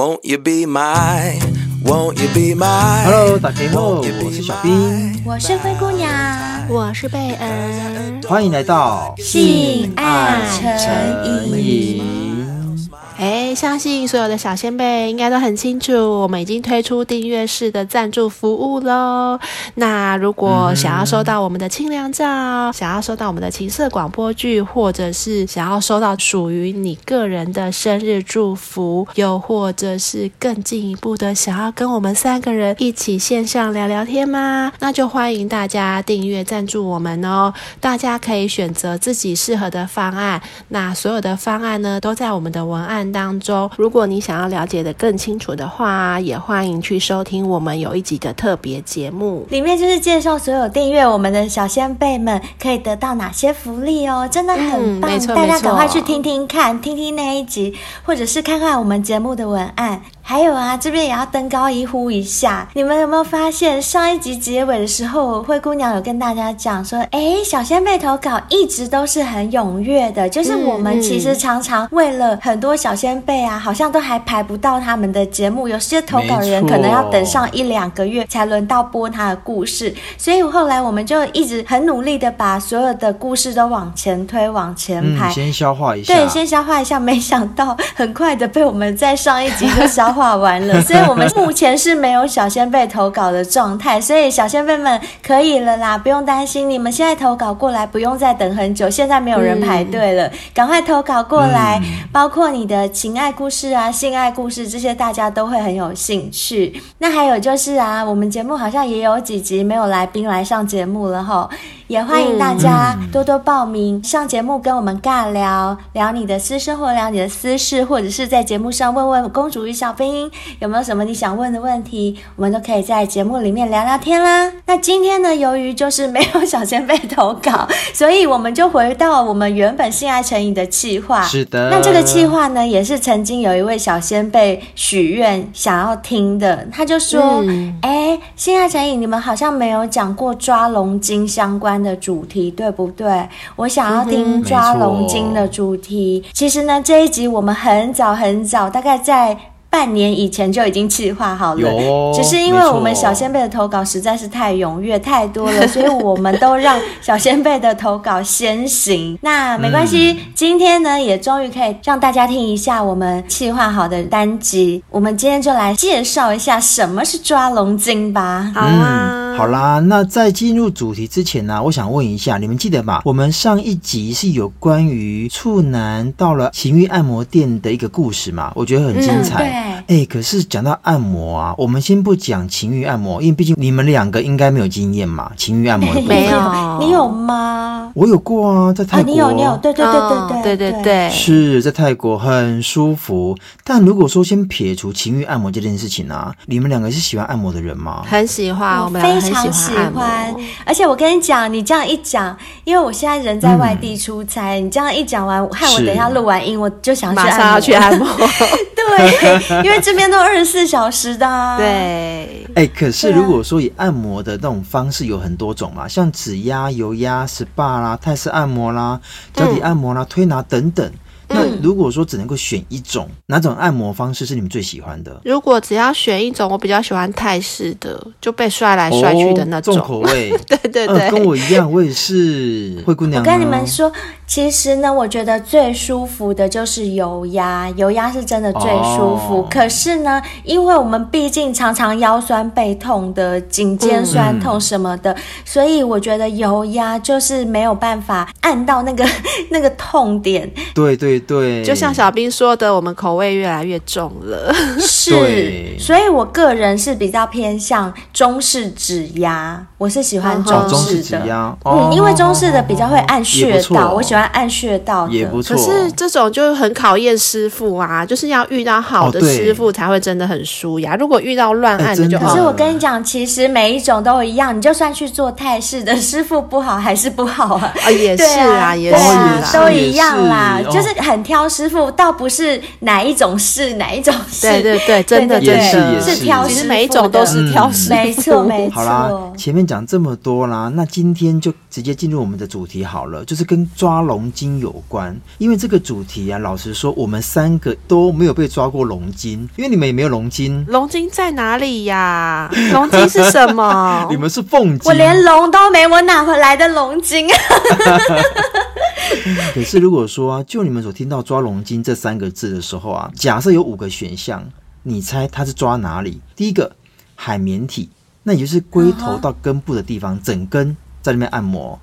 Won't you be my, won't you be my? Hello，大家好，我是小兵，我是灰姑娘，我是贝恩，欢迎来到性爱诚引。哎，相信所有的小仙贝应该都很清楚，我们已经推出订阅式的赞助服务喽。那如果想要收到我们的清凉照，想要收到我们的情色广播剧，或者是想要收到属于你个人的生日祝福，又或者是更进一步的想要跟我们三个人一起线上聊聊天吗？那就欢迎大家订阅赞助我们哦。大家可以选择自己适合的方案，那所有的方案呢，都在我们的文案当中，如果你想要了解的更清楚的话，也欢迎去收听我们有一集的特别节目，里面就是介绍所有订阅我们的小先辈们可以得到哪些福利哦，真的很棒，嗯、大家赶快去听听看，听听那一集，或者是看看我们节目的文案。还有啊，这边也要登高一呼一下，你们有没有发现上一集结尾的时候，灰姑娘有跟大家讲说，哎，小仙贝投稿一直都是很踊跃的，就是我们其实常常为了很多小仙贝啊，好像都还排不到他们的节目，有些投稿人可能要等上一两个月才轮到播他的故事，所以后来我们就一直很努力的把所有的故事都往前推，往前排，嗯，先消化一下，对，先消化一下，没想到很快的被我们在上一集就消化。画完了，所以我们目前是没有小仙辈投稿的状态，所以小仙辈们可以了啦，不用担心，你们现在投稿过来，不用再等很久，现在没有人排队了，赶、嗯、快投稿过来，嗯、包括你的情爱故事啊、性爱故事这些，大家都会很有兴趣。那还有就是啊，我们节目好像也有几集没有来宾来上节目了哈。也欢迎大家多多报名、嗯、上节目，跟我们尬聊聊你的私生活，聊你的私事，或者是在节目上问问公主与小兵有没有什么你想问的问题，我们都可以在节目里面聊聊天啦。那今天呢，由于就是没有小仙贝投稿，所以我们就回到我们原本性爱成瘾的计划。是的，那这个计划呢，也是曾经有一位小仙贝许愿想要听的，他就说：“哎、嗯，性爱成瘾，你们好像没有讲过抓龙筋相关。”的主题对不对？我想要听抓龙筋的主题。其实呢，这一集我们很早很早，大概在。半年以前就已经计划好了，只是因为我们小仙贝的投稿实在是太踊跃太多了，所以我们都让小仙贝的投稿先行。那没关系，嗯、今天呢也终于可以让大家听一下我们计划好的单集。我们今天就来介绍一下什么是抓龙筋吧。好啊，好啦，那在进入主题之前呢、啊，我想问一下，你们记得吗？我们上一集是有关于处男到了情欲按摩店的一个故事嘛？我觉得很精彩。嗯哎、欸，可是讲到按摩啊，我们先不讲情欲按摩，因为毕竟你们两个应该没有经验嘛。情欲按摩 没有，你有吗？我有过啊，在泰国。啊、你有，你有，对对对对对、哦、对对对，是在泰国很舒服。但如果说先撇除情欲按摩这件事情啊，你们两个是喜欢按摩的人吗？很喜欢，我们非常喜欢。而且我跟你讲，你这样一讲，因为我现在人在外地出差，嗯、你这样一讲完，害我等一下录完音，我就想去按摩，马上要去按摩。对，因为这边都二十四小时的、啊。对，哎、欸，可是如果说以按摩的那种方式有很多种嘛，像指压、油压、SPA 啦、泰式按摩啦、脚底按摩啦、嗯、推拿等等。那如果说只能够选一种，哪种按摩方式是你们最喜欢的？如果只要选一种，我比较喜欢泰式的，就被摔来摔去的那种、哦、重口味。对 对对、呃，跟我一样，我也是灰姑娘。我跟你们说，其实呢，我觉得最舒服的就是油压，油压是真的最舒服。哦、可是呢，因为我们毕竟常常腰酸背痛的、颈肩酸痛什么的，嗯、所以我觉得油压就是没有办法按到那个 那个痛点。对对。对，就像小兵说的，我们口味越来越重了。是，所以我个人是比较偏向中式指压，我是喜欢中式的。压、哦，嗯，因为中式的比较会按穴道，我喜欢按穴道的。也不错。可是这种就很考验师傅啊，就是要遇到好的师傅才会真的很舒压。如果遇到乱按的就好。可是我跟你讲，其实每一种都一样，你就算去做泰式的师傅不好还是不好啊。啊，也是啊，也是啊，都一样啦，就是。很挑师傅，倒不是哪一种是哪一种是，对对对，真的对对真的也是是挑师傅，其实每一种都是挑师傅，没错没错。好啦，前面讲这么多啦，那今天就直接进入我们的主题好了，就是跟抓龙筋有关。因为这个主题啊，老实说，我们三个都没有被抓过龙筋，因为你们也没有龙筋。龙筋在哪里呀？龙筋是什么？你们是凤筋，我连龙都没，我哪回来的龙筋？可是如果说啊，就你们所听到“抓龙筋”这三个字的时候啊，假设有五个选项，你猜它是抓哪里？第一个海绵体，那也就是龟头到根部的地方，uh -huh. 整根在那边按摩。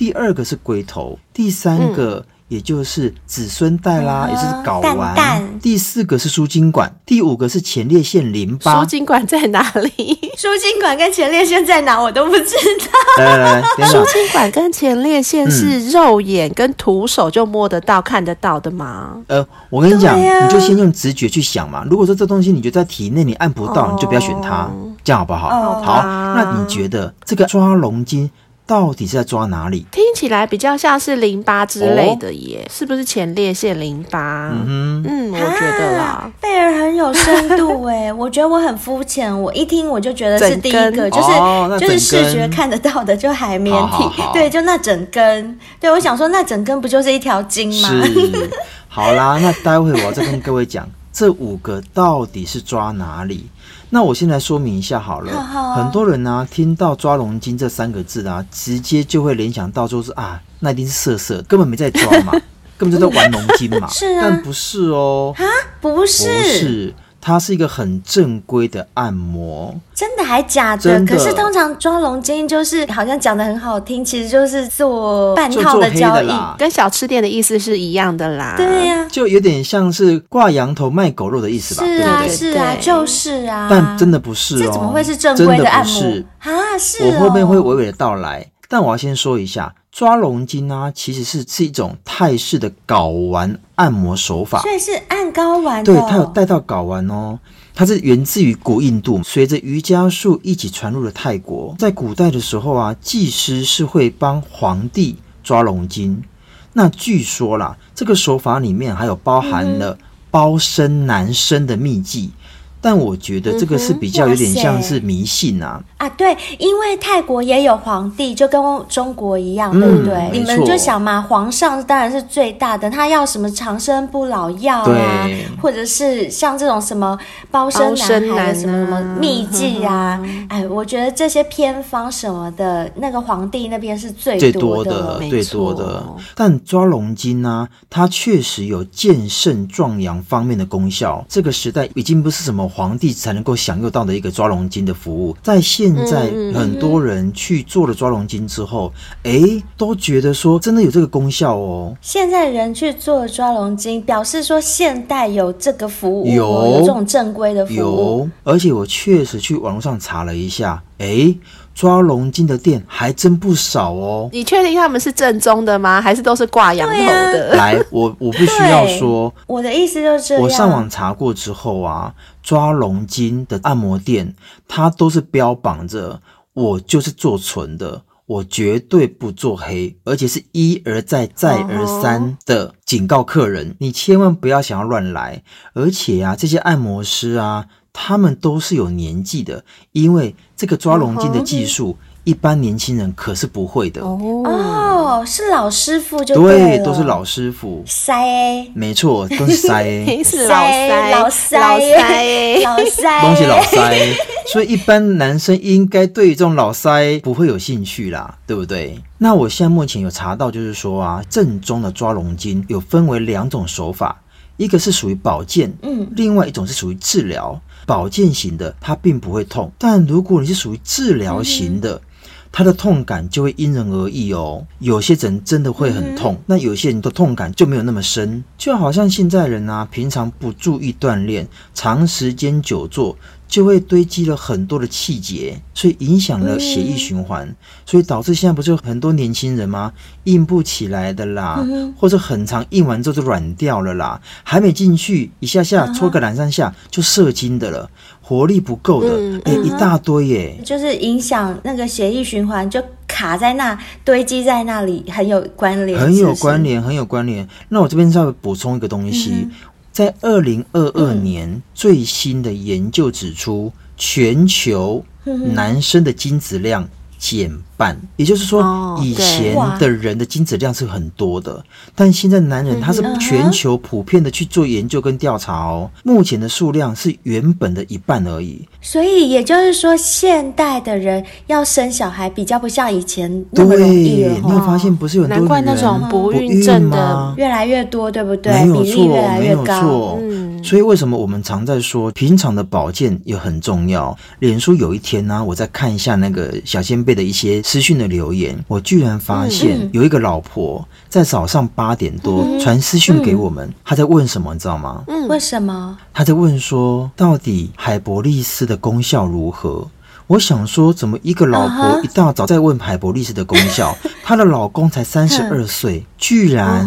第二个是龟头，第三个。嗯也就是子孙带啦，嗯、也就是睾丸。蛋蛋第四个是输精管，第五个是前列腺淋巴。输精管在哪里？输精管跟前列腺在哪？我都不知道。来来来，输精管跟前列腺是肉眼跟徒手就摸得到、嗯、看得到的吗？呃，我跟你讲、啊，你就先用直觉去想嘛。如果说这东西你觉得在体内你按不到、哦，你就不要选它，这样好不好？哦、好，那你觉得这个抓龙筋？到底是在抓哪里？听起来比较像是淋巴之类的耶，哦、是不是前列腺淋巴？嗯嗯，我觉得啦。贝尔很有深度哎，我觉得我很肤浅，我一听我就觉得是第一个，就是、哦、就是视觉看得到的，就海绵体，好好好对，就那整根。对，我想说那整根不就是一条筋吗？是。好啦，那待会我要再跟各位讲，这五个到底是抓哪里？那我先来说明一下好了，好好很多人呢、啊、听到抓龙筋这三个字啊，直接就会联想到就是啊，那一定是色色，根本没在抓嘛，根本就在玩龙筋嘛。是啊，但不是哦，啊，不是，不是。它是一个很正规的按摩，真的还假的？的。可是通常抓龙筋就是好像讲的很好听，其实就是做半套的交易，跟小吃店的意思是一样的啦。对呀、啊，就有点像是挂羊头卖狗肉的意思吧？是啊，对对是啊，就是啊。但真的不是哦，这怎么会是正规的按摩啊？是、哦，我后面会娓娓的道来。但我要先说一下，抓龙筋呢，其实是是一种泰式的睾丸按摩手法，所以是按睾丸。对，它有带到睾丸哦。它是源自于古印度，随着瑜伽术一起传入了泰国。在古代的时候啊，祭师是会帮皇帝抓龙筋。那据说啦，这个手法里面还有包含了包身男生的秘技。但我觉得这个是比较有点像是迷信啊、嗯、啊！对，因为泰国也有皇帝，就跟中国一样，嗯、对不对？你们就想嘛，皇上当然是最大的，他要什么长生不老药啊，或者是像这种什么包生男孩的什么什么秘技啊，哎，我觉得这些偏方什么的，那个皇帝那边是最多的，最多的。但抓龙筋呢，它确实有健肾壮阳方面的功效。这个时代已经不是什么。皇帝才能够享用到的一个抓龙筋的服务，在现在很多人去做了抓龙筋之后，哎、都觉得说真的有这个功效哦。现在人去做抓龙筋，表示说现代有这个服务，有，有这种正规的服务。有，而且我确实去网络上查了一下，哎、欸。抓龙筋的店还真不少哦。你确定他们是正宗的吗？还是都是挂羊头的？啊、来，我我不需要说。我的意思就是，我上网查过之后啊，抓龙筋的按摩店，它都是标榜着我就是做纯的，我绝对不做黑，而且是一而再再而三的警告客人，你千万不要想要乱来。而且啊，这些按摩师啊。他们都是有年纪的，因为这个抓龙筋的技术，一般年轻人可是不会的。哦，是老师傅就对，都是老师傅。塞，没错，都是塞，是老塞，老塞，老塞，老塞，东西老塞。所以一般男生应该对于这种老塞不会有兴趣啦，对不对？那我现在目前有查到，就是说啊，正宗的抓龙筋有分为两种手法，一个是属于保健，嗯，另外一种是属于治疗。保健型的，它并不会痛，但如果你是属于治疗型的，它的痛感就会因人而异哦。有些人真的会很痛，那有些人的痛感就没有那么深。就好像现在人啊，平常不注意锻炼，长时间久坐。就会堆积了很多的气结，所以影响了血液循环，嗯，所以导致现在不是有很多年轻人吗？硬不起来的啦，嗯、或者很长硬完之后就软掉了啦，还没进去一下下搓个两三下就射精的了，活力不够的，哎、嗯欸，一大堆耶，就是影响那个血液循环就。卡在那，堆积在那里，很有关联，很有关联，很有关联。那我这边再补充一个东西，嗯、在二零二二年最新的研究指出，全球男生的精子量减半，也就是说，以前的人的精子量是很多的，但现在男人他是全球普遍的去做研究跟调查哦，目前的数量是原本的一半而已。所以也就是说，现代的人要生小孩比较不像以前那么容易了。你有发现不是有很多人难怪那种不孕症的越来越多，对不对？没有错，比例越来越高。没有错。嗯，所以为什么我们常在说平常的保健也很重要？脸书有一天呢，我在看一下那个小仙贝的一些私讯的留言，我居然发现有一个老婆在早上八点多传私讯给我们，她在问什么，你知道吗？嗯，为什么？她在问说，到底海博利斯的功效如何？我想说，怎么一个老婆一大早在问海博利斯的功效？她的老公才三十二岁，居然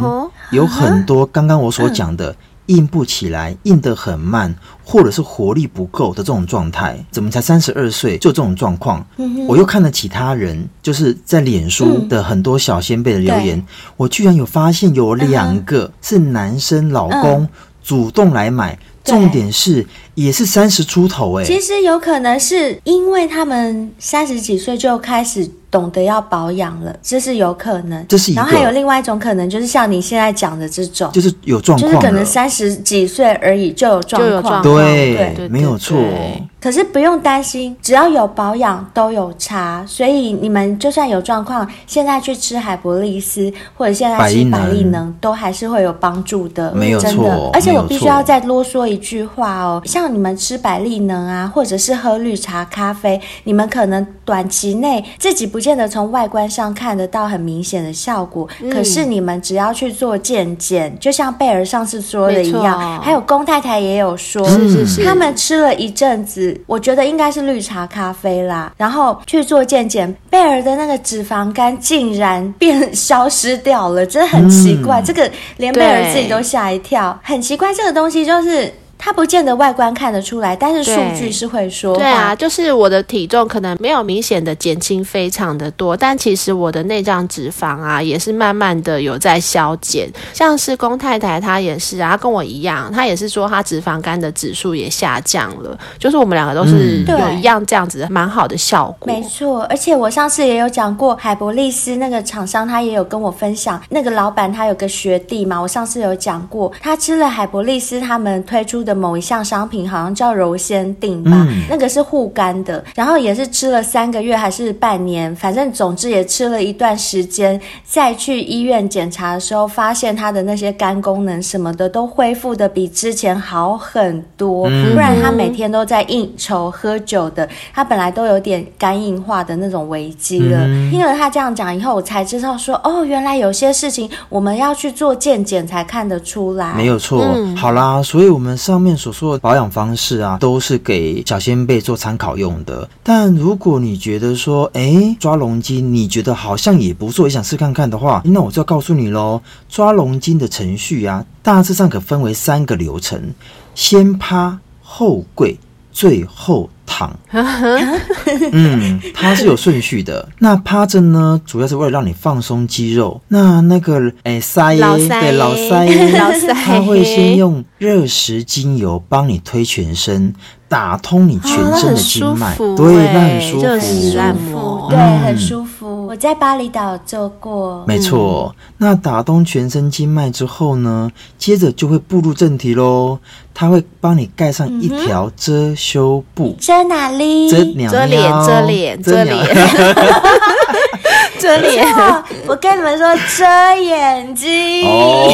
有很多刚刚我所讲的。硬不起来，硬得很慢，或者是活力不够的这种状态，怎么才三十二岁就这种状况？嗯、我又看了其他人，就是在脸书的很多小仙贝的留言，嗯、我居然有发现有两个是男生老公主动来买，嗯、重点是也是三十出头哎、欸。其实有可能是因为他们三十几岁就开始。懂得要保养了，这是有可能。这是一。然后还有另外一种可能，就是像你现在讲的这种，就是有状况，就是可能三十几岁而已就有状况。对对，对，没有错。可是不用担心，只要有保养都有差。所以你们就算有状况，现在去吃海博利斯或者现在吃百利能，都还是会有帮助的。没有错。真的。而且我必须要再啰嗦一句话哦，像你们吃百利能啊，或者是喝绿茶咖啡，你们可能短期内自己不。不见得从外观上看得到很明显的效果，嗯、可是你们只要去做健检，就像贝儿上次说的一样，哦、还有龚太太也有说，是是是，他们吃了一阵子，我觉得应该是绿茶咖啡啦，然后去做健检，贝儿的那个脂肪肝竟然变消失掉了，真的很奇怪，嗯、这个连贝儿自己都吓一跳，很奇怪，这个东西就是。它不见得外观看得出来，但是数据是会说话。对啊，就是我的体重可能没有明显的减轻非常的多，但其实我的内脏脂肪啊也是慢慢的有在消减。像是龚太太她也是啊，跟我一样，她也是说她脂肪肝的指数也下降了。就是我们两个都是有一样这样子的蛮好的效果。没错，而且我上次也有讲过，海博利斯那个厂商他也有跟我分享，那个老板他有个学弟嘛，我上次有讲过，他吃了海博利斯他们推出的。某一项商品好像叫柔仙定吧，嗯、那个是护肝的，然后也是吃了三个月还是半年，反正总之也吃了一段时间，再去医院检查的时候，发现他的那些肝功能什么的都恢复的比之前好很多，嗯、不然他每天都在应酬喝酒的，他本来都有点肝硬化的那种危机了。嗯、听了他这样讲以后，我才知道说，哦，原来有些事情我们要去做健检才看得出来。没有错，嗯、好啦，所以我们上面所说的保养方式啊，都是给小仙贝做参考用的。但如果你觉得说，哎，抓龙筋，你觉得好像也不错，也想试看看的话，那我就要告诉你喽，抓龙筋的程序啊，大致上可分为三个流程：先趴后跪，最后。躺，嗯，它是有顺序的。那趴着呢，主要是为了让你放松肌肉。那那个，哎，塞，老塞，对，老塞，老塞，他会先用热石精油帮你推全身。打通你全身的经脉，哦、对，那很舒服，就是按摩，对，很舒服。我在巴厘岛做过，没错。那打通全身经脉之后呢，接着就会步入正题喽。他会帮你盖上一条遮羞布，遮哪里？遮脸，遮脸，遮脸，遮脸。遮脸，我跟你们说，遮眼睛。哦，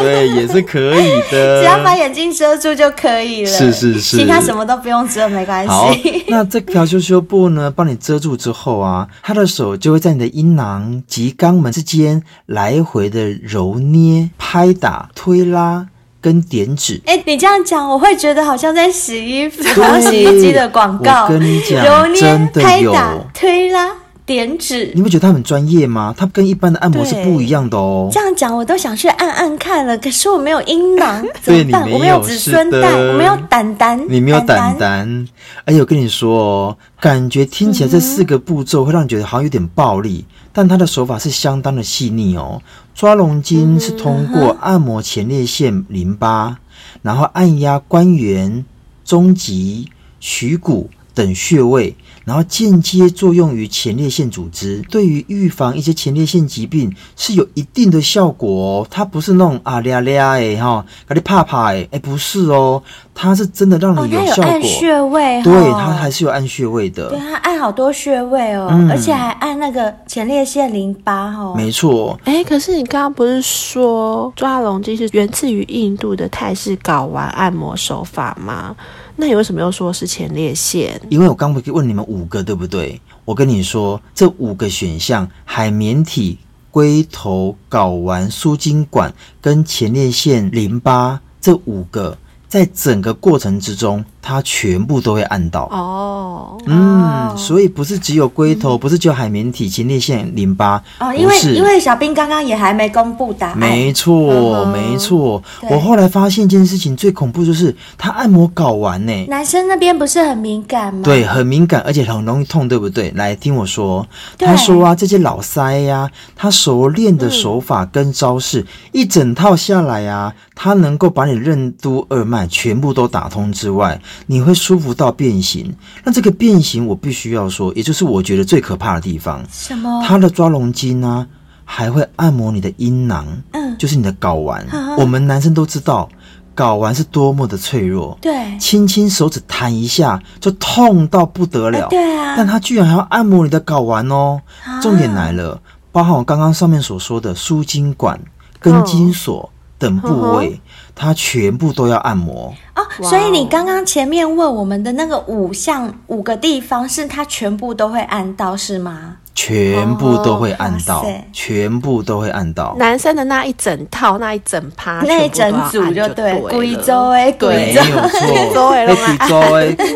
对，也是可以的，只要把眼睛遮住就可以了。是是是，其他什么都不用遮，没关系。好，那这条修羞布呢，帮你遮住之后啊，他的手就会在你的阴囊及肛门之间来回的揉捏、拍打、推拉跟点纸。哎，你这样讲，我会觉得好像在洗衣服，好像洗衣机的广告。我跟你讲，揉捏、拍打、推拉。点指。你不觉得他很专业吗？他跟一般的按摩是不一样的哦。这样讲我都想去按按看了，可是我没有阴囊，怎么办？我没有子孙蛋，我没有胆胆，你没有胆胆。而且我跟你说哦，感觉听起来这四个步骤会让你觉得好像有点暴力，嗯、但他的手法是相当的细腻哦。抓龙筋是通过按摩前列腺淋巴，嗯、然后按压关元、中极、曲骨等穴位。然后间接作用于前列腺组织，对于预防一些前列腺疾病是有一定的效果哦。它不是那种啊咧咧哎哈，给你怕怕哎，哎不是哦，它是真的让你有效果。哦、它有按穴位、哦，对，它还是有按穴位的。对，它按好多穴位哦，嗯、而且还按那个前列腺淋巴哦。没错。哎，可是你刚刚不是说抓龙筋是源自于印度的泰式睾丸按摩手法吗？那你为什么又说是前列腺？因为我刚不问你们五个对不对？我跟你说，这五个选项：海绵体、龟头、睾丸、输精管跟前列腺淋巴，这五个。在整个过程之中，它全部都会按到。哦，嗯，所以不是只有龟头，嗯、不是只有海绵体、前列腺、淋巴哦，因为因为小兵刚刚也还没公布答案，没错，嗯、没错。我后来发现一件事情，最恐怖就是他按摩睾丸呢，男生那边不是很敏感吗？对，很敏感，而且很容易痛，对不对？来听我说，他说啊，这些老塞呀、啊，他熟练的手法跟招式、嗯、一整套下来啊，他能够把你任督二脉。全部都打通之外，你会舒服到变形。那这个变形，我必须要说，也就是我觉得最可怕的地方。什么？它的抓龙筋呢，还会按摩你的阴囊，嗯，就是你的睾丸。啊、我们男生都知道，睾丸是多么的脆弱。对，轻轻手指弹一下就痛到不得了。啊对啊，但他居然还要按摩你的睾丸哦。啊、重点来了，包含我刚刚上面所说的输精管、跟精索等部位。哦它全部都要按摩。哦，所以你刚刚前面问我们的那个五项五个地方，是它全部都会按到是吗？全部都会按到，哦、全部都会按到。男生的那一整套，那一整趴，那一整组就对，贵州哎，贵州，贵州哎，贵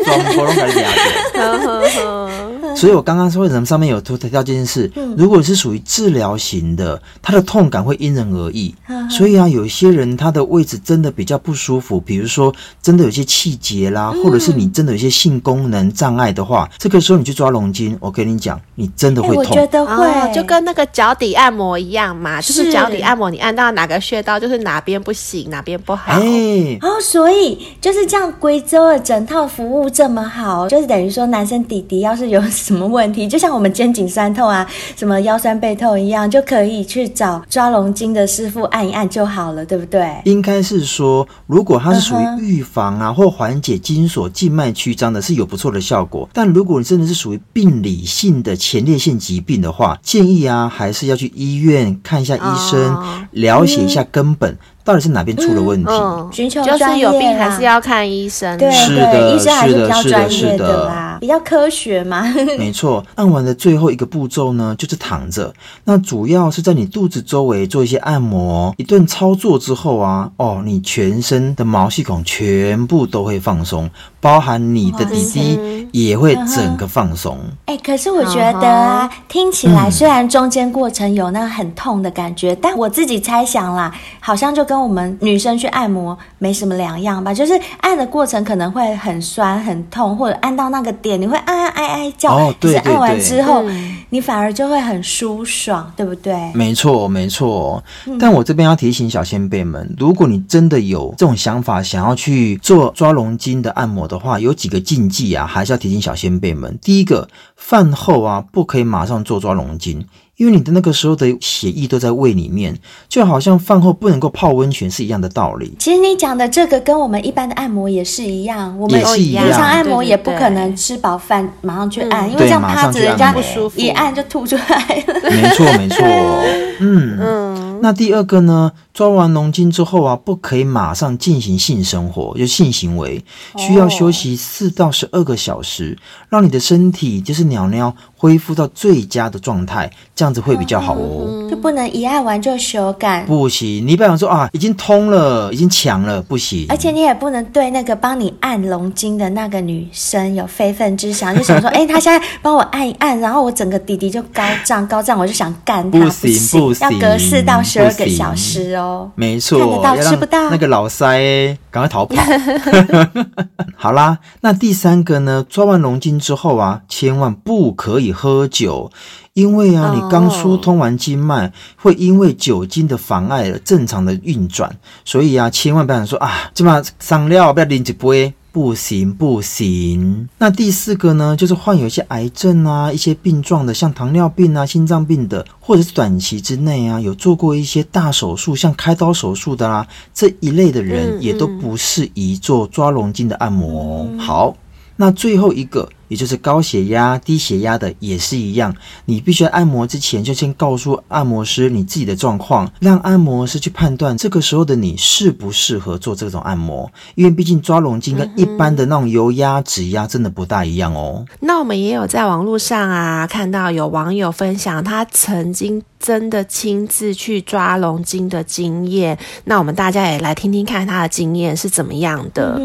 所以我刚刚说为什么上面有提到这件事，嗯、如果是属于治疗型的，它的痛感会因人而异。嗯、所以啊，有一些人他的位置真的比较不舒服，比如说真的有些气结啦，嗯、或者是你真的有些性功能障碍的话，这个时候你去抓龙筋，我跟你讲，你真的会痛。欸、我觉得会、哦，就跟那个脚底按摩一样嘛，就是脚底按摩，你按到哪个穴道，就是哪边不行，哪边不好。哎、欸，哦，所以就是这样，贵州的整套服务这么好，就是等于说男生弟弟要是有。什么问题？就像我们肩颈酸痛啊，什么腰酸背痛一样，就可以去找抓龙筋的师傅按一按就好了，对不对？应该是说，如果它是属于预防啊，uh huh. 或缓解筋索静脉曲张的，是有不错的效果。但如果你真的是属于病理性的前列腺疾病的话，建议啊，还是要去医院看一下医生，uh. 了解一下根本。嗯到底是哪边出了问题？寻求就是有病还是要看医生。对，是的，医生还是比较专业的的啦，比较科学嘛。没错，按完的最后一个步骤呢，就是躺着。那主要是在你肚子周围做一些按摩。一顿操作之后啊，哦，你全身的毛细孔全部都会放松，包含你的弟弟也会整个放松。哎，可是我觉得啊，听起来虽然中间过程有那个很痛的感觉，但我自己猜想啦，好像就跟跟我们女生去按摩没什么两样吧，就是按的过程可能会很酸很痛，或者按到那个点你会按按哎哎叫，哦，对对对，是按完之后，嗯、你反而就会很舒爽，对不对？没错没错。但我这边要提醒小先辈们，如果你真的有这种想法，想要去做抓龙筋的按摩的话，有几个禁忌啊，还是要提醒小先辈们。第一个，饭后啊不可以马上做抓龙筋。因为你的那个时候的血液都在胃里面，就好像饭后不能够泡温泉是一样的道理。其实你讲的这个跟我们一般的按摩也是一样，我们平常按摩也不可能吃饱饭马上去按，因为这样趴着人家不舒服，一按就吐出来了。没错没错，嗯嗯。那第二个呢，抓完龙筋之后啊，不可以马上进行性生活，就性行为，需要休息四到十二个小时，让你的身体就是鸟鸟恢复到最佳的状态，这样子会比较好哦。就不能一按完就修改，不行。你不想说啊，已经通了，已经强了，不行。而且你也不能对那个帮你按龙筋的那个女生有非分之想，就想说，哎、欸，她现在帮我按一按，然后我整个弟弟就高涨高涨，我就想干她，不行不行，要隔四到十二个小时哦。没错，看得到吃不到，那个老塞赶快逃跑。好啦，那第三个呢？抓完龙筋之后啊，千万不可以喝酒。因为啊，你刚疏通完经脉，会因为酒精的妨碍了正常的运转，所以啊，千万不要说啊，今晚上料不要拎一杯，不行不行。那第四个呢，就是患有一些癌症啊、一些病状的，像糖尿病啊、心脏病的，或者是短期之内啊有做过一些大手术，像开刀手术的啦、啊，这一类的人也都不适宜做抓龙筋的按摩。好，那最后一个。也就是高血压、低血压的也是一样，你必须按摩之前就先告诉按摩师你自己的状况，让按摩师去判断这个时候的你适不适合做这种按摩。因为毕竟抓龙筋跟一般的那种油压、指压真的不大一样哦。那我们也有在网络上啊看到有网友分享他曾经真的亲自去抓龙筋的经验，那我们大家也来听听看他的经验是怎么样的。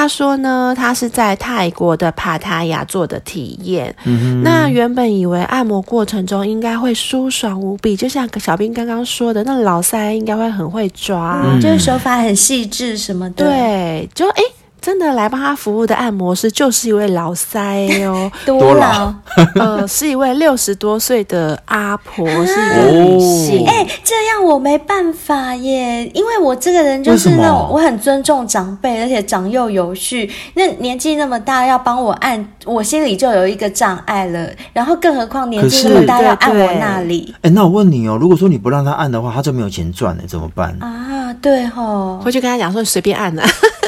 他说呢，他是在泰国的帕塔亚做的体验，嗯，那原本以为按摩过程中应该会舒爽无比，就像小兵刚刚说的，那老塞应该会很会抓，嗯，就是手法很细致什么的，对，就哎。欸真的来帮他服务的按摩师就是一位老塞哦，多老？呃，是一位六十多岁的阿婆，是一个女性。哎、欸，这样我没办法耶，因为我这个人就是那种我很尊重长辈，而且长幼有序。那年纪那么大要帮我按，我心里就有一个障碍了。然后更何况年纪那么大要按我那里。哎、欸，那我问你哦，如果说你不让他按的话，他就没有钱赚了，怎么办啊？对吼，回去跟他讲说你随便按啊。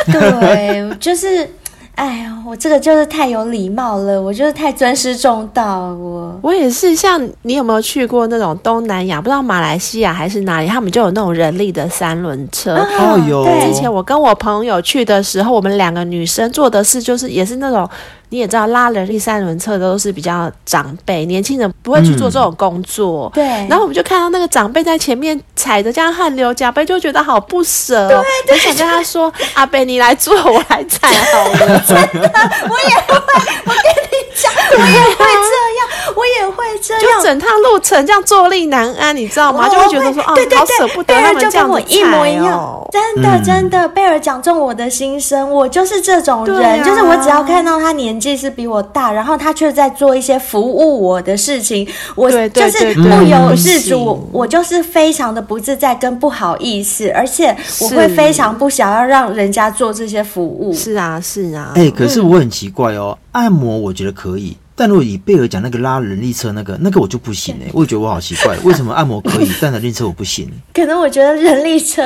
对，就是，哎呀，我这个就是太有礼貌了，我就是太尊师重道了。我我也是，像你有没有去过那种东南亚？不知道马来西亚还是哪里，他们就有那种人力的三轮车。哦哟，之前我跟我朋友去的时候，我们两个女生做的事就是也是那种。你也知道，拉人力三轮车的都是比较长辈，年轻人不会去做这种工作。对、嗯。然后我们就看到那个长辈在前面踩着这样汗流浃背，就觉得好不舍、哦。对对。就想跟他说：“阿贝，你来做，我来踩好了。”真的，我也会。我跟你讲，我也会这样，我也会这样。就整趟路程这样坐立难安，你知道吗？就会觉得说：“哦，对对对好舍不得他们这样、哦、就跟我一模一样。”真的，真的，贝尔讲中我的心声。我就是这种人，啊、就是我只要看到他年。年纪是比我大，然后他却在做一些服务我的事情，我就是不由自主，我就是非常的不自在跟不好意思，而且我会非常不想要让人家做这些服务。是啊，是啊。哎、欸，可是我很奇怪哦，按摩我觉得可以。但如果以贝尔讲那个拉人力车那个，那个我就不行哎，我也觉得我好奇怪，为什么按摩可以，但人力车我不行？可能我觉得人力车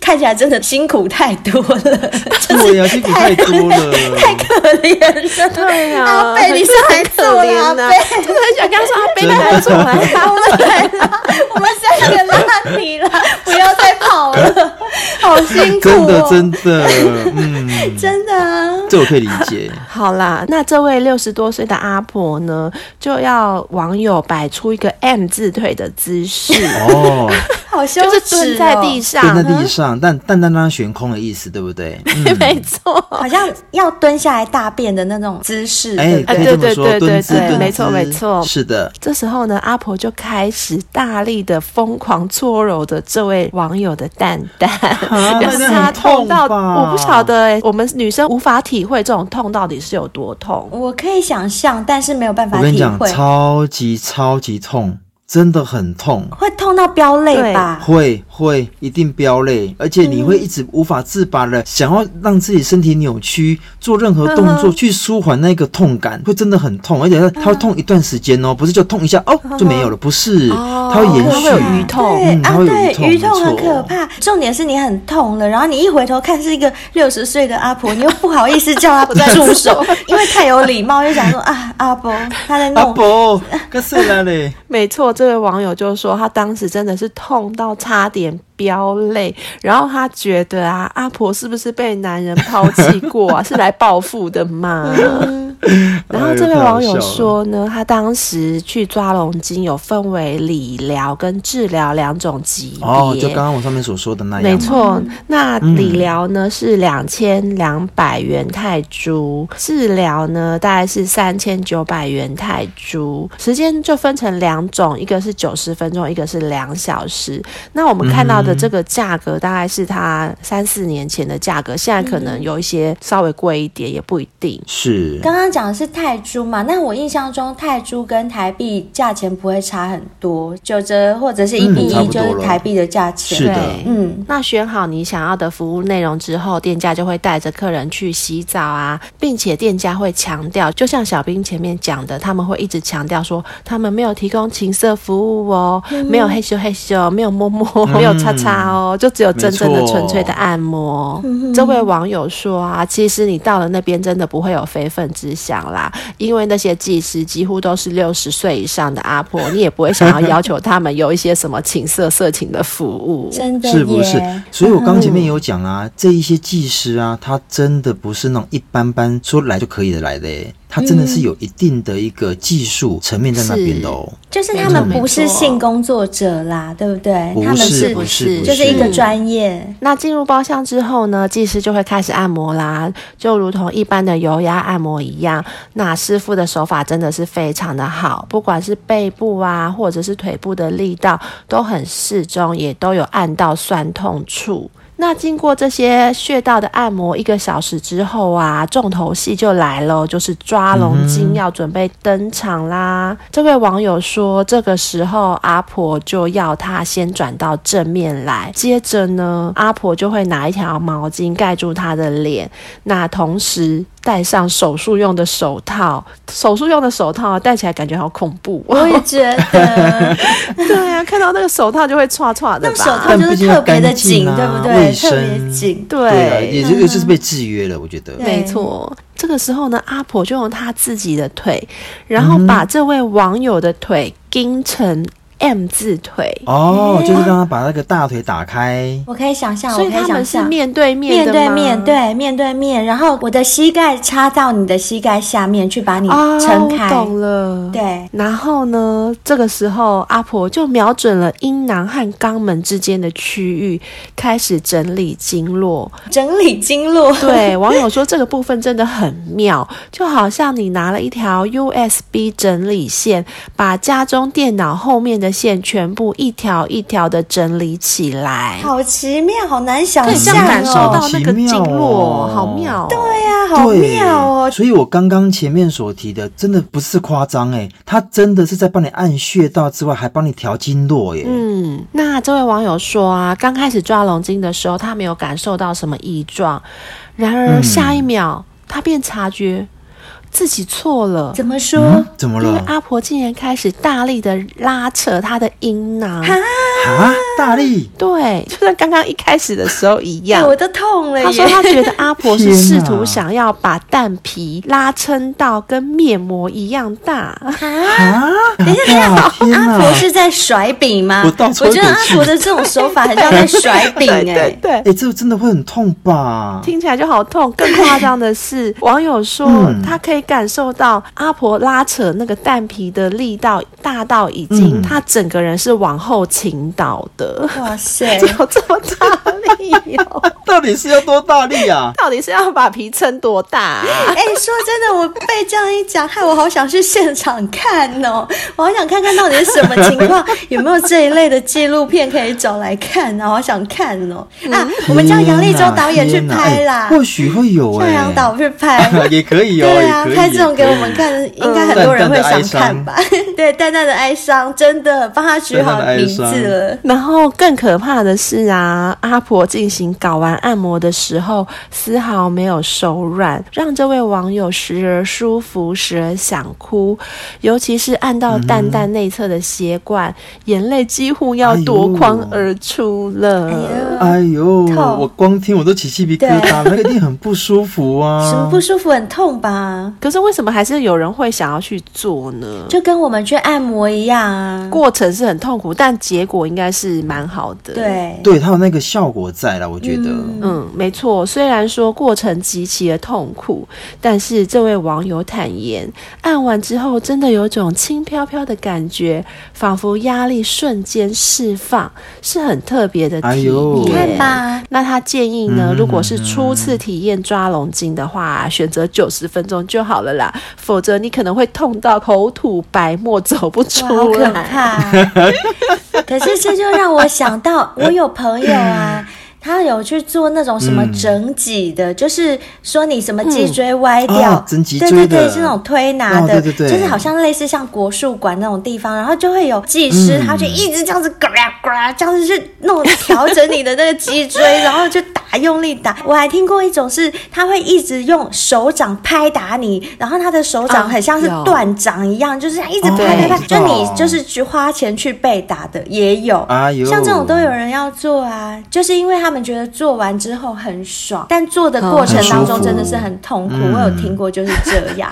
看起来真的辛苦太多了，对呀、啊，辛苦太多了，太 可怜了，对呀、啊，阿贝你是很可怜的，真的很想跟他说阿贝来做来，我们来了，我们三个拉你了，不要再跑了，好辛苦、哦，真的真的，嗯，真的啊，这我可以理解。好啦，那这位六十多岁的阿。婆呢，就要网友摆出一个 M 字腿的姿势。哦，好羞耻哦，就是蹲在地上，蹲在地上，但但但当悬空的意思，对不对？嗯、没错，好像要蹲下来大便的那种姿势。哎，对对对对对对，没错没错，是的。这时候呢，阿婆就开始大力的疯狂搓揉着这位网友的蛋蛋，让他痛到我不晓得欸，我们女生无法体会这种痛到底是有多痛。我可以想象。但是没有办法体会。我跟你讲，超级超级痛。真的很痛，会痛到飙泪吧？会会一定飙泪，而且你会一直无法自拔的想要让自己身体扭曲，做任何动作去舒缓那个痛感，会真的很痛，而且它会痛一段时间哦，不是就痛一下哦就没有了，不是，它会延续，会有余痛，对啊，对，余痛很可怕。重点是你很痛了，然后你一回头看是一个六十岁的阿婆，你又不好意思叫他不再住手，因为太有礼貌，又想说啊，阿婆他在弄，阿婆，可是了嘞，没错。这位网友就说，他当时真的是痛到差点点飙泪，然后他觉得啊，阿婆是不是被男人抛弃过啊？是来报复的吗？然后这位网友说呢，他当时去抓龙筋有分为理疗跟治疗两种级别。哦，就刚刚我上面所说的那样。没错，那理疗呢是两千两百元泰铢，治疗呢大概是三千九百元泰铢，时间就分成两种，一个是九十分钟，一个是两小时。那我们看到的这个价格大概是他三四年前的价格，现在可能有一些稍微贵一点，也不一定。是刚刚。讲的是泰铢嘛？那我印象中泰铢跟台币价钱不会差很多，九折或者是一比一就是台币的价钱。是的，嗯。那选好你想要的服务内容之后，店家就会带着客人去洗澡啊，并且店家会强调，就像小兵前面讲的，他们会一直强调说，他们没有提供情色服务哦，嗯、没有嘿咻嘿咻，没有摸摸，嗯、没有擦擦哦，就只有真正的纯粹的按摩。这位网友说啊，其实你到了那边真的不会有非分之想。啦，因为那些技师几乎都是六十岁以上的阿婆，你也不会想要要求他们有一些什么情色色情的服务，真的是不是？所以我刚前面有讲啊，这一些技师啊，他真的不是那种一般般说来就可以的来的。他真的是有一定的一个技术层面在那边的哦，就是他们不是性工作者啦，对不对？不是，他们是不是，就是一个专业。那进入包厢之后呢，技师就会开始按摩啦，就如同一般的油压按摩一样。那师傅的手法真的是非常的好，不管是背部啊，或者是腿部的力道都很适中，也都有按到酸痛处。那经过这些穴道的按摩，一个小时之后啊，重头戏就来了，就是抓龙筋要准备登场啦。嗯、这位网友说，这个时候阿婆就要他先转到正面来，接着呢，阿婆就会拿一条毛巾盖住他的脸，那同时。戴上手术用的手套，手术用的手套戴起来感觉好恐怖。我也觉得，对啊，看到那个手套就会唰唰的吧。那手套就是特别的紧，啊、对不对？卫生特别紧，对，对啊、也就就是被制约了。我觉得没错。这个时候呢，阿婆就用她自己的腿，然后把这位网友的腿钉成。M 字腿哦，就是让他把那个大腿打开。我可以想象，所以他们是面对面面对面，对，面对面。然后我的膝盖插到你的膝盖下面去，把你撑开。懂了，对。然后呢，这个时候阿婆就瞄准了阴囊和肛门之间的区域，开始整理经络。整理经络。对，网友说这个部分真的很妙，就好像你拿了一条 USB 整理线，把家中电脑后面的。线全部一条一条的整理起来，好奇妙，好难想象哦，感受到那个经络，好妙，对呀，好妙哦。所以我刚刚前面所提的，真的不是夸张哎，他真的是在帮你按穴道之外，还帮你调经络耶。嗯，那这位网友说啊，刚开始抓龙筋的时候，他没有感受到什么异状，然而下一秒，他便察觉。自己错了，怎么说？嗯、怎么了？因为阿婆竟然开始大力的拉扯她的阴囊啊！大力，对，就像刚刚一开始的时候一样，我都痛了。他说他觉得阿婆是试图想要把蛋皮拉撑到跟面膜一样大啊！等一下，阿婆是在甩饼吗？我，我觉得阿婆的这种手法很像在甩饼哎、欸，对对，哎、欸，这个真的会很痛吧？听起来就好痛。更夸张的是，网友说、嗯、他可以。感受到阿婆拉扯那个蛋皮的力道大到已经，她整个人是往后倾倒的。哇塞，有这么大力哦？到底是要多大力啊？到底是要把皮撑多大啊？哎，说真的，我被这样一讲，害我好想去现场看哦！我好想看看到底是什么情况，有没有这一类的纪录片可以找来看啊？好想看哦！啊，我们叫杨立洲导演去拍啦，或许会有哎，杨导去拍也可以哦，对啊。拍这种给我们看，应该很多人会想看吧？对，淡淡的哀伤，真的帮他取好名字了。然后更可怕的是啊，阿婆进行睾丸按摩的时候，丝毫没有手软，让这位网友时而舒服，时而想哭。尤其是按到蛋蛋内侧的血管，嗯、眼泪几乎要夺眶而出了。哎呦，我光听我都起鸡皮疙瘩，那个一定很不舒服啊！什么不舒服？很痛吧？可是为什么还是有人会想要去做呢？就跟我们去按摩一样啊，过程是很痛苦，但结果果应该是蛮好的。对，对，它有那个效果在了，我觉得。嗯嗯，没错。虽然说过程极其的痛苦，但是这位网友坦言，按完之后真的有种轻飘飘的感觉，仿佛压力瞬间释放，是很特别的体验。哎呦你看吧，那他建议呢，嗯如果是初次体验抓龙筋的话，选择九十分钟就好了啦，否则你可能会痛到口吐白沫，走不出来，好可来。怕！可是这就让我想到，我有朋友啊。他有去做那种什么整脊的，嗯、就是说你什么脊椎歪掉，整脊椎对对对，是那种推拿的，哦、对对对，就是好像类似像国术馆那种地方，然后就会有技师，嗯、他就一直这样子呱呱，这样子去弄调整你的那个脊椎，然后就打用力打。我还听过一种是，他会一直用手掌拍打你，然后他的手掌很像是断掌一样，哦、就是一直拍拍拍，就你就是去花钱去被打的也有，哎、像这种都有人要做啊，就是因为他们。觉得做完之后很爽，但做的过程当中真的是很痛苦。嗯、我有听过就是这样，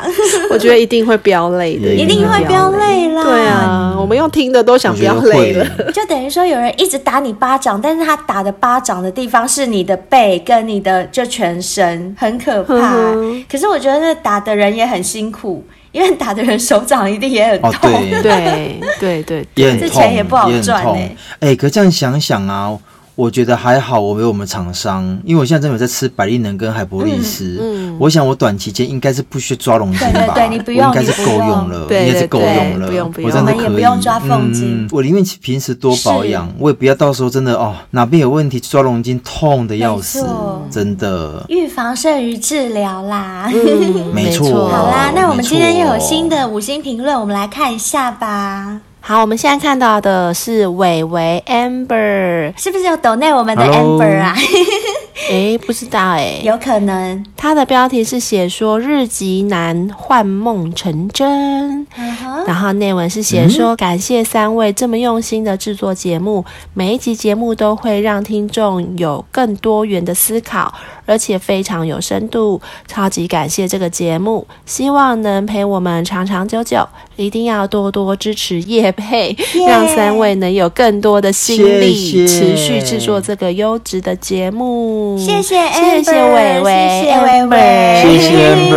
我觉得一定会飙泪的，一定会飙泪啦。对啊，我们用听的都想飙泪了。就等于说有人一直打你巴掌，但是他打的巴掌的地方是你的背跟你的就全身，很可怕。呵呵，可是我觉得那打的人也很辛苦，因为打的人手掌一定也很痛。哦、对对对对，也很痛，这钱也不好赚哎。哎、欸，可这样想想啊。我觉得还好，我有我们厂商，因为我现在真的有在吃百利能跟海博利斯。嗯，嗯我想我短期间应该是不需要抓龙筋吧？对对对，你不用，应该是够用了，应该是够用了。不用不用，我真的可以，我们也不用抓凤筋。嗯，我宁愿平时多保养，我也不要到时候真的哦哪边有问题抓龙筋痛的要死，真的。预防胜于治疗啦，嗯、没错。好啦，那我们今天又有新的五星评论，我们来看一下吧。好，我们现在看到的是伟伟 Amber，是不是有抖内我们的 Amber 啊？哎，不知道哎，有可能。他的标题是写说日籍男幻梦成真，uh huh. 然后内文是写说感谢三位这么用心的制作节目，每一集节目都会让听众有更多元的思考，而且非常有深度，超级感谢这个节目，希望能陪我们长长久久，一定要多多支持叶佩.让三位能有更多的心力持续制作这个优质的节目。谢谢谢谢伟伟，谢谢伟伟，谢谢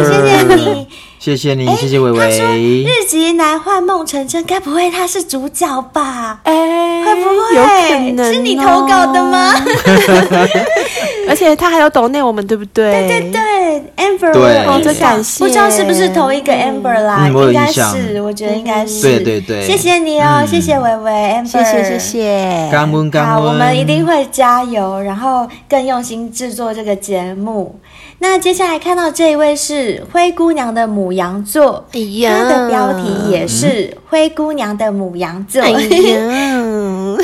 谢谢你。谢谢你，谢谢伟伟。他说日籍男幻梦成真，该不会他是主角吧？哎，会不会？有可能是你投稿的吗？而且他还有抖内我们，对不对？对对对，Amber，对，哦，这感谢。不知道是不是同一个 Amber 啦？应该是，我觉得应该是。对对对，谢谢你哦，谢谢伟伟，Amber，谢谢谢谢。感恩感恩。好，我们一定会加油，然后更用心制作这个节目。那接下来看到这一位是灰姑娘的母羊座，哎呀，他的标题也是灰姑娘的母羊座。哎呀，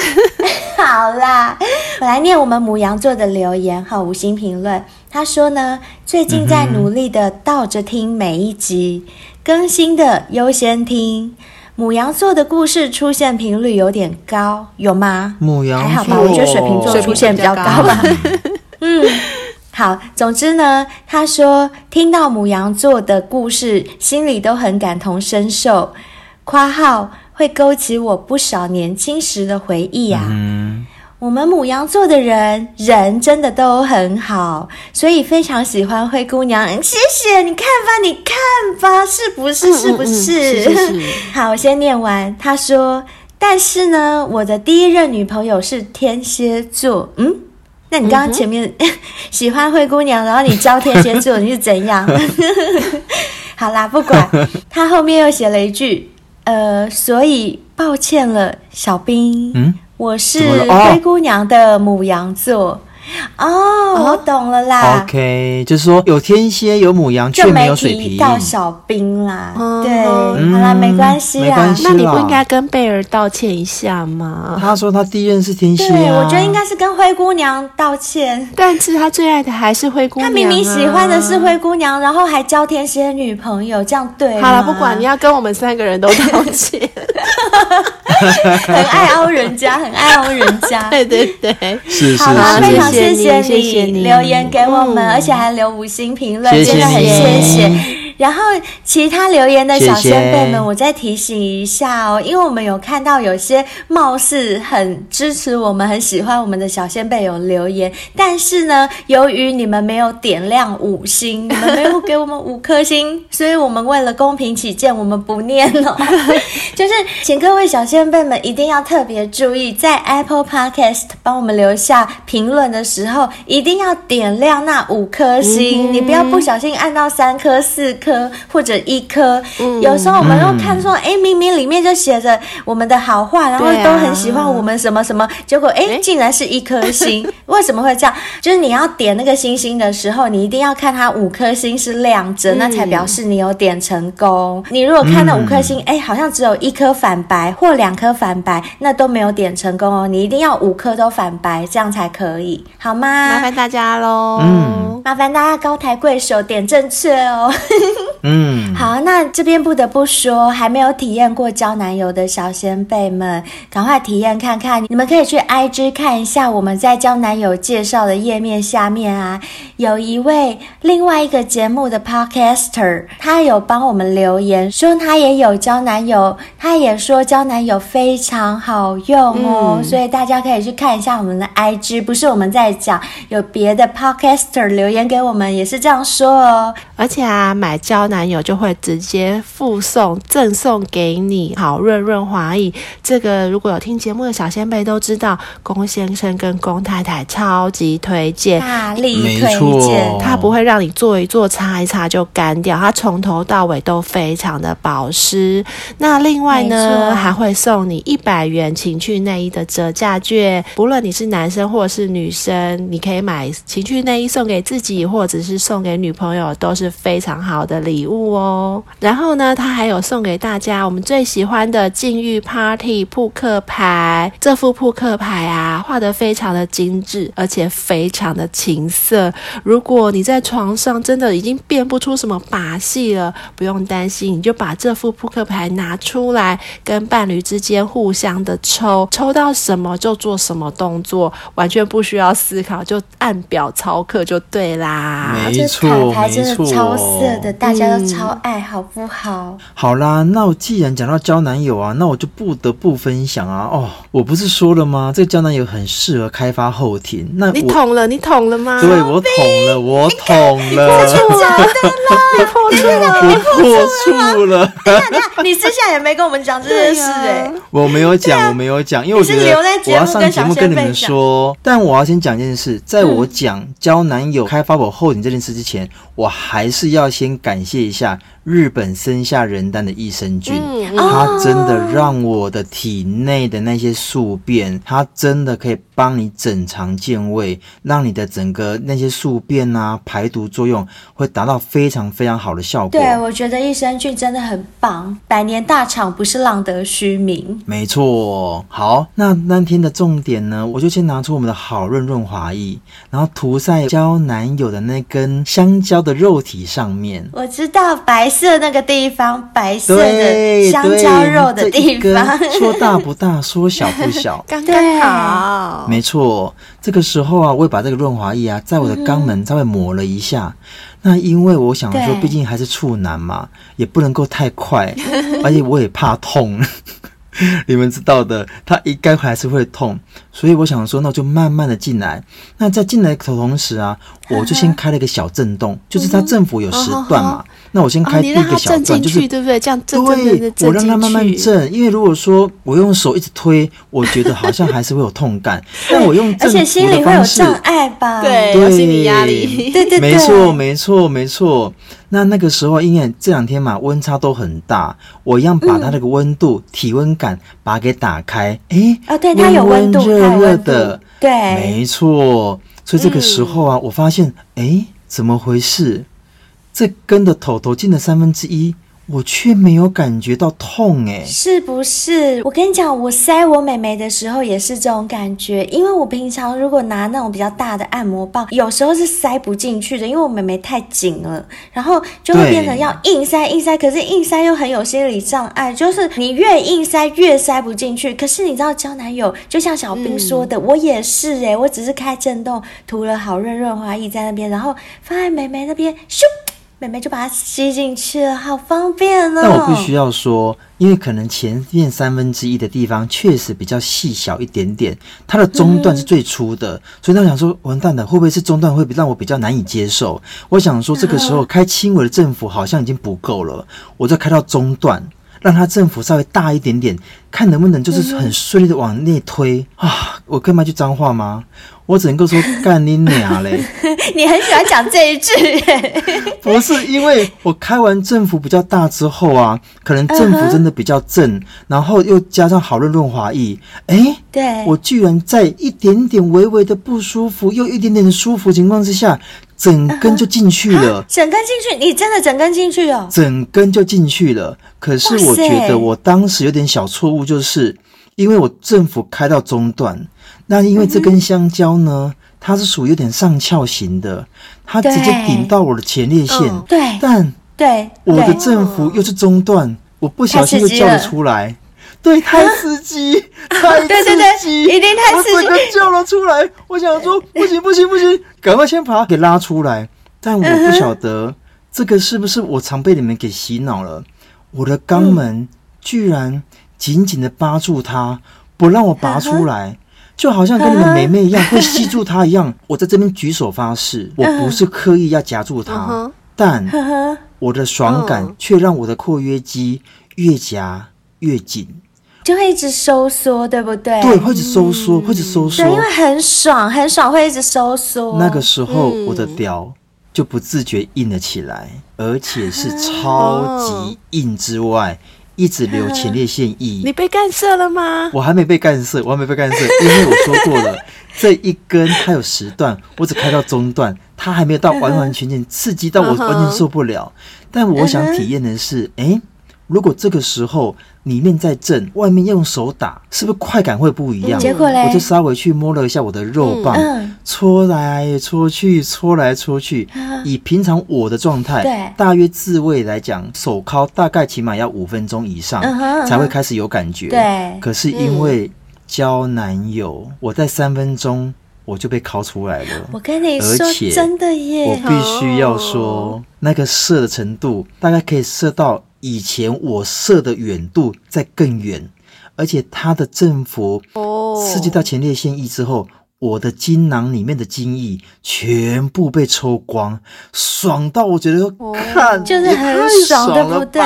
好啦，我来念我们母羊座的留言和五星评论。他说呢，最近在努力的倒着听每一集，更新的优先听。母羊座的故事出现频率有点高，有吗？母羊还好吧，我觉得水瓶座出现比较高吧。嗯。好，总之呢，他说听到母羊座的故事，心里都很感同身受。括号会勾起我不少年轻时的回忆呀、啊。嗯、我们母羊座的人人真的都很好，所以非常喜欢灰姑娘。谢谢，你看吧，你看吧，是不是？是不是？嗯嗯嗯、是是是 好，我先念完。他说，但是呢，我的第一任女朋友是天蝎座。嗯。那你刚刚前面、嗯、喜欢灰姑娘，然后你教天蝎座，你是怎样？好啦，不管。他后面又写了一句，呃，所以抱歉了，小兵，嗯，我是灰姑娘的母羊座。哦，我懂了啦。OK，就是说有天蝎有母羊，却没有水瓶。到小兵啦。对，好啦，没关系啦。那你不应该跟贝尔道歉一下吗？他说他第一任是天蝎。对，我觉得应该是跟灰姑娘道歉。但是他最爱的还是灰姑娘。他明明喜欢的是灰姑娘，然后还交天蝎女朋友，这样对。好了，不管你要跟我们三个人都道歉。很爱凹人家，很爱凹人家。对对对，是是。好啦，非常。谢谢你，留言给我们，嗯、而且还留五星评论，真的很谢谢。然后其他留言的小先辈们，我再提醒一下哦，因为我们有看到有些貌似很支持我们、很喜欢我们的小先辈有留言，但是呢，由于你们没有点亮五星，你们没有给我们五颗星，所以我们为了公平起见，我们不念了。就是请各位小先辈们一定要特别注意，在 Apple Podcast 帮我们留下评论的时候，一定要点亮那五颗星，嗯、你不要不小心按到三颗、四颗或者一颗。嗯、有时候我们又看说，哎、嗯，明明里面就写着我们的好话，然后都很喜欢我们什么什么，结果哎，竟然是一颗星，为什么会这样？就是你要点那个星星的时候，你一定要看它五颗星是亮着，嗯、那才表示你有点成功。你如果看到五颗星，哎、嗯，好像只有一颗反白或两颗反白，那都没有点成功哦。你一定要五颗都反白，这样才可以，好吗？麻烦大家喽，嗯，麻烦大家高抬贵手，点正确哦。嗯，好，那这边不得不说，还没有体验过交男友的小先辈们，赶快体验看看。你们可以去 IG 看一下，我们在交男友介绍的页面下面啊，有一位另外一个节目的 Podcaster，他有帮我们留言说他也有交男友，他也说交男友非常好用哦，嗯、所以大家可以去看一下我们的 IG，不是我们在讲，有别的 Podcaster 留言给我们也是这样说哦。而且啊，买交男友就会直接附送赠送给你好润润滑液。这个如果有听节目的小先辈都知道，龚先生跟龚太太超级推荐，大力推荐，他不会让你做一做擦一擦就干掉，他从头到尾都非常的保湿。那另外呢，还会送你一百元情趣内衣的折价券，不论你是男生或是女生，你可以买情趣内衣送给自己，或者是送给女朋友，都。是非常好的礼物哦。然后呢，他还有送给大家我们最喜欢的禁欲 Party 扑克牌。这副扑克牌啊，画得非常的精致，而且非常的情色。如果你在床上真的已经变不出什么把戏了，不用担心，你就把这副扑克牌拿出来，跟伴侣之间互相的抽，抽到什么就做什么动作，完全不需要思考，就按表操课就对啦。没错，没错。超色的，大家都超爱，好不好？好啦，那我既然讲到交男友啊，那我就不得不分享啊。哦，我不是说了吗？这个交男友很适合开发后庭。那你捅了？你捅了吗？对，我捅了，我捅了。破处了，你破处了，你破处了。你私下也没跟我们讲这件事哎。我没有讲，我没有讲，因为我觉得我要上节目跟你们说。但我要先讲一件事，在我讲交男友开发我后庭这件事之前，我还是要先感谢一下。日本生下人丹的益生菌，嗯、它真的让我的体内的那些宿便，它真的可以帮你整肠健胃，让你的整个那些宿便啊排毒作用会达到非常非常好的效果。对，我觉得益生菌真的很棒，百年大厂不是浪得虚名。没错，好，那那天的重点呢，我就先拿出我们的好润润滑液，然后涂在交男友的那根香蕉的肉体上面。我知道白。色那个地方，白色的香蕉肉的地方，说大不大，说小不小，刚刚好。没错，这个时候啊，我也把这个润滑液啊，在我的肛门稍微抹了一下。嗯、那因为我想说，毕竟还是处男嘛，也不能够太快，而且我也怕痛。你们知道的，他应该还是会痛，所以我想说，那我就慢慢的进来。那在进来的同时啊，我就先开了一个小震动，就是它振幅有时段嘛。那我先开第一个小段，就是对不对？这样震，对，我让它慢慢震。因为如果说我用手一直推，我觉得好像还是会有痛感。但我用震幅的方式，而且心里会有障碍吧？对，有心理压力。对对对，没错没错没错。那那个时候，因为这两天嘛，温差都很大，我一样把它那个温度、体温感把它给打开。哎，哦，对，它有温度，热热的，对，没错。所以这个时候啊，我发现，哎，怎么回事？这根的头头进了三分之一。我却没有感觉到痛诶，是不是？我跟你讲，我塞我美眉的时候也是这种感觉，因为我平常如果拿那种比较大的按摩棒，有时候是塞不进去的，因为我美眉太紧了，然后就会变成要硬塞硬塞，可是硬塞又很有心理障碍，就是你越硬塞越塞不进去。可是你知道交男友，就像小兵说的，嗯、我也是诶，我只是开震动涂了好润润滑液在那边，然后放在美眉那边咻。妹妹就把它吸进去了，好方便哦。但我必须要说，因为可能前面三分之一的地方确实比较细小一点点，它的中段是最粗的，所以他想说，完蛋了，会不会是中段会让我比较难以接受？我想说，这个时候开轻微的振幅好像已经不够了，我再开到中段。让它振幅稍微大一点点，看能不能就是很顺利的往内推啊！我干嘛去脏话吗？我只能够说干你娘嘞！你很喜欢讲这一句耶？不是，因为我开完振幅比较大之后啊，可能振幅真的比较正，uh huh. 然后又加上好润润滑液，哎、欸，对，我居然在一点点微微的不舒服，又一点点的舒服情况之下。整根就进去了，啊，整根进去，你真的整根进去哦？整根就进去了。可是我觉得我当时有点小错误，就是因为我政府开到中段，那因为这根香蕉呢，嗯、它是属于有点上翘型的，它直接顶到我的前列腺。对，嗯、但对我的政府又是中段，我不小心就叫了出来。对，太刺激，太刺激，对对对，一定太刺激，我整个叫了出来。我想说，不行不行不行，赶快先把它给拉出来。但我不晓得这个是不是我常被你们给洗脑了。我的肛门居然紧紧的扒住它，不让我拔出来，就好像跟你们妹妹一样会吸住它一样。我在这边举手发誓，我不是刻意要夹住它，但我的爽感却让我的括约肌越夹越紧。就会一直收缩，对不对？对，会一直收缩，会一直收缩。对，因为很爽，很爽，会一直收缩。那个时候，我的屌就不自觉硬了起来，而且是超级硬之外，一直留前列腺液。你被干涉了吗？我还没被干涉，我还没被干涉，因为我说过了，这一根它有十段，我只开到中段，它还没有到完完全全刺激到我，完全受不了。但我想体验的是，哎。如果这个时候里面在震，外面要用手打，是不是快感会不一样？结果嘞，我就稍微去摸了一下我的肉棒，嗯、搓来搓去，搓来搓去。嗯、以平常我的状态，对大约自慰来讲，手尻大概起码要五分钟以上、才会开始有感觉。对，可是因为交男友，嗯、我在三分钟我就被尻出来了。我跟你说，而且真的耶，我必须要说，哦、那个射的程度大概可以射到。以前我射的远度在更远，而且它的振幅刺激到前列腺液之后，oh. 我的精囊里面的精液全部被抽光，爽到我觉得，oh. 看就是很爽，对不对？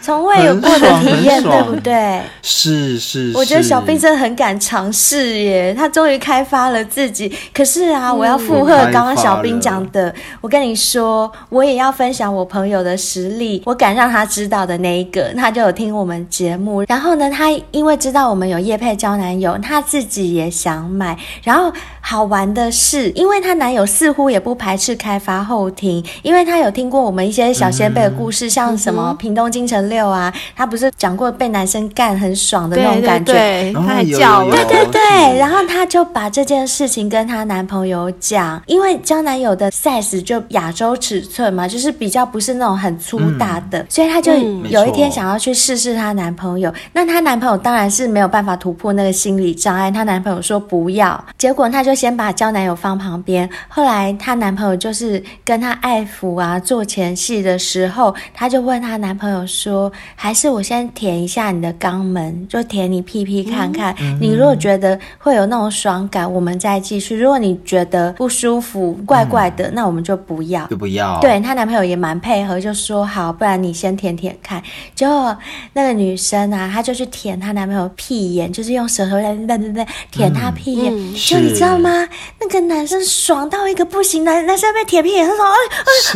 从未有过的体验，对不对？是是，我觉得小兵真的很敢尝试耶，他终于开发了自己。可是啊，我要附和刚刚小兵讲的，我跟你说，我也要分享我朋友的实力。我敢让他知道的那一个，他就有听我们节目。然后呢，他因为知道我们有叶配交男友，他自己也想买。然后好玩的是，因为他男友似乎也不排斥开发后庭，因为他有听过我们一些小先辈的故事，嗯、像什么屏东京城。六啊，他不是讲过被男生干很爽的那种感觉，对对对，他还叫了，对对对，然后她就把这件事情跟她男朋友讲，因为交男友的 size 就亚洲尺寸嘛，就是比较不是那种很粗大的，嗯、所以她就有一天想要去试试她男朋友。嗯、那她男朋友当然是没有办法突破那个心理障碍，她男朋友说不要，结果她就先把交男友放旁边，后来她男朋友就是跟她爱抚啊，做前戏的时候，她就问她男朋友说。说还是我先舔一下你的肛门，就舔你屁屁看看。嗯、你如果觉得会有那种爽感，我们再继续；如果你觉得不舒服、怪怪的，嗯、那我们就不要，就不要。对，她男朋友也蛮配合，就说好，不然你先舔舔看。结果那个女生啊，她就去舔她男朋友屁眼，就是用舌头在在在舔他屁眼。嗯、就你知道吗？那个男生爽到一个不行，男男生被舔屁眼，他说：“哎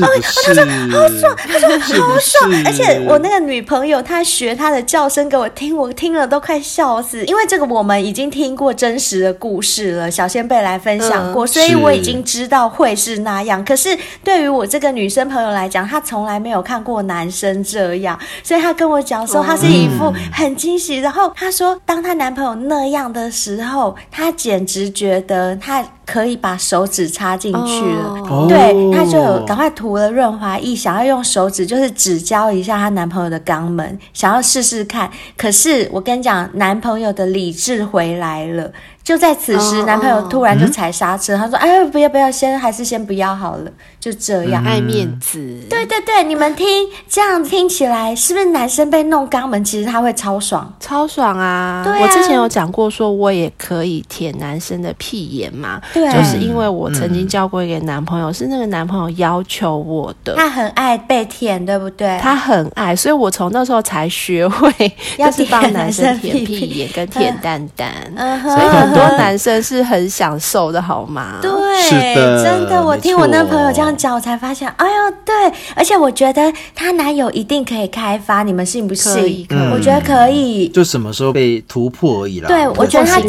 哎哎，他说好爽，他说好爽。”而且我那个女。女朋友她学她的叫声给我听，我听了都快笑死。因为这个我们已经听过真实的故事了，小仙贝来分享过，嗯、所以我已经知道会是那样。是可是对于我这个女生朋友来讲，她从来没有看过男生这样，所以她跟我讲说，她是一副很惊喜。然后她说，当她男朋友那样的时候，她简直觉得她。可以把手指插进去了，oh. 对，她就有赶快涂了润滑液，想要用手指就是指交一下她男朋友的肛门，想要试试看。可是我跟你讲，男朋友的理智回来了。就在此时，哦男朋友突然就踩刹车，他说：“哎，不要不要，先还是先不要好了。”就这样，爱面子。对对对，你们听这样听起来，是不是男生被弄肛门，其实他会超爽？超爽啊！对啊我之前有讲过，说我也可以舔男生的屁眼嘛，对就是因为我曾经交过一个男朋友，是那个男朋友要求我的，他很爱被舔，对不对？他很爱，所以我从那时候才学会，要就是帮男生舔屁屁眼跟舔蛋蛋，嗯哼所以很多男生是很享受的，好吗？对，是的真的，我听我那朋友这样讲，我才发现，哎呦，对，而且我觉得她男友一定可以开发，你们信不信？可以可以我觉得可以。就什么时候被突破而已啦。对，我觉得他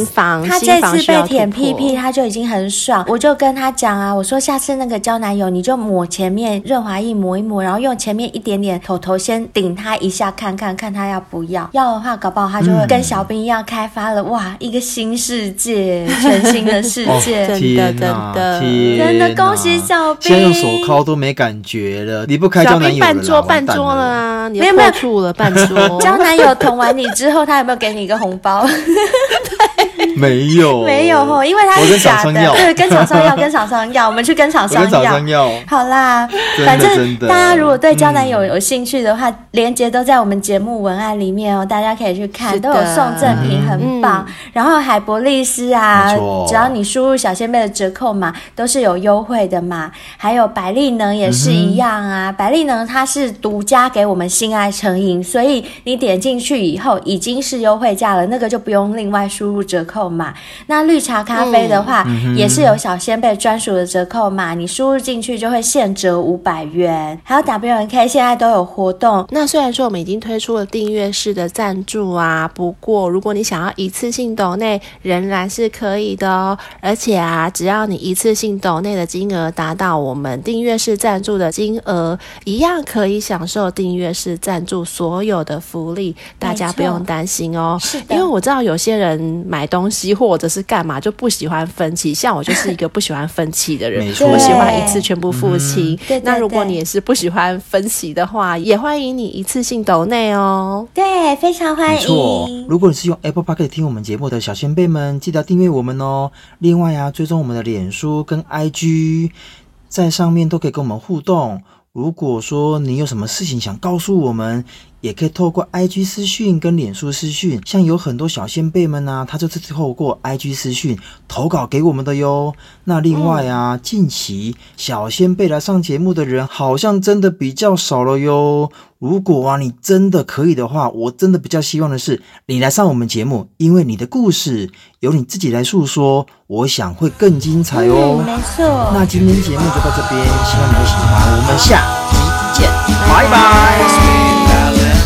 他这次被舔屁屁，他就已经很爽。我就跟他讲啊，我说下次那个交男友，你就抹前面润滑液抹一抹，然后用前面一点点头头先顶他一下，看看看他要不要。要的话，搞不好他就会跟小兵一样开发了，哇，一个新世界，全新的世哦界。真的真的。真的恭喜小兵。现在用手铐都没感觉了，离不开小交男友了半桌半桌了啊，你没有没有？处了半桌，交男友捅完你之后，他有没有给你一个红包？没有，没有哦，因为它是假的。对，跟厂商要，跟厂商要，我们去跟厂我商跟厂商要。好啦，反正真的。大家如果对交男友有兴趣的话，链接都在我们节目文案里面哦，大家可以去看，都有送赠品，很棒。然后海博利斯啊，只要你输入小仙贝的折扣码，都是有优惠的嘛。还有百利能也是一样啊，百利能它是独家给我们性爱成瘾，所以你点进去以后已经是优惠价了，那个就不用另外输入折扣码。那绿茶咖啡的话，也是有小仙贝专属的折扣码，你输入进去就会现折五百元。还有 WNK 现在都有活动，那虽然说我们已经推出了订阅式的赞助啊，不过如果你想要一次性抖内，仍然是可以的哦。而且啊，只要你一次性抖内的金额达到我们订阅式赞助的金额，一样可以享受订阅式赞助所有的福利，大家不用担心哦。是的因为我知道有些人买东西或者是干嘛就不喜欢分期，像我就是一个不喜欢分期的人我喜欢一次全部付清。那如果你也是不喜欢分期的话，也欢迎你一次性抖内哦。对，非常欢没错迎，。如果你是用 Apple Park 听我们节目的小仙辈们，记得要订阅我们哦。另外啊，追踪我们的脸书跟 IG，在上面都可以跟我们互动。如果说你有什么事情想告诉我们，也可以透过 IG 私讯跟脸书私讯。像有很多小仙贝们啊，他就是透过 IG 私讯投稿给我们的哟。那另外啊，近期小仙贝来上节目的人好像真的比较少了哟。如果啊，你真的可以的话，我真的比较希望的是你来上我们节目，因为你的故事由你自己来诉说，我想会更精彩哦。嗯，没错。那今天节目就到这边，希望你会喜欢，我们下 Bye bye.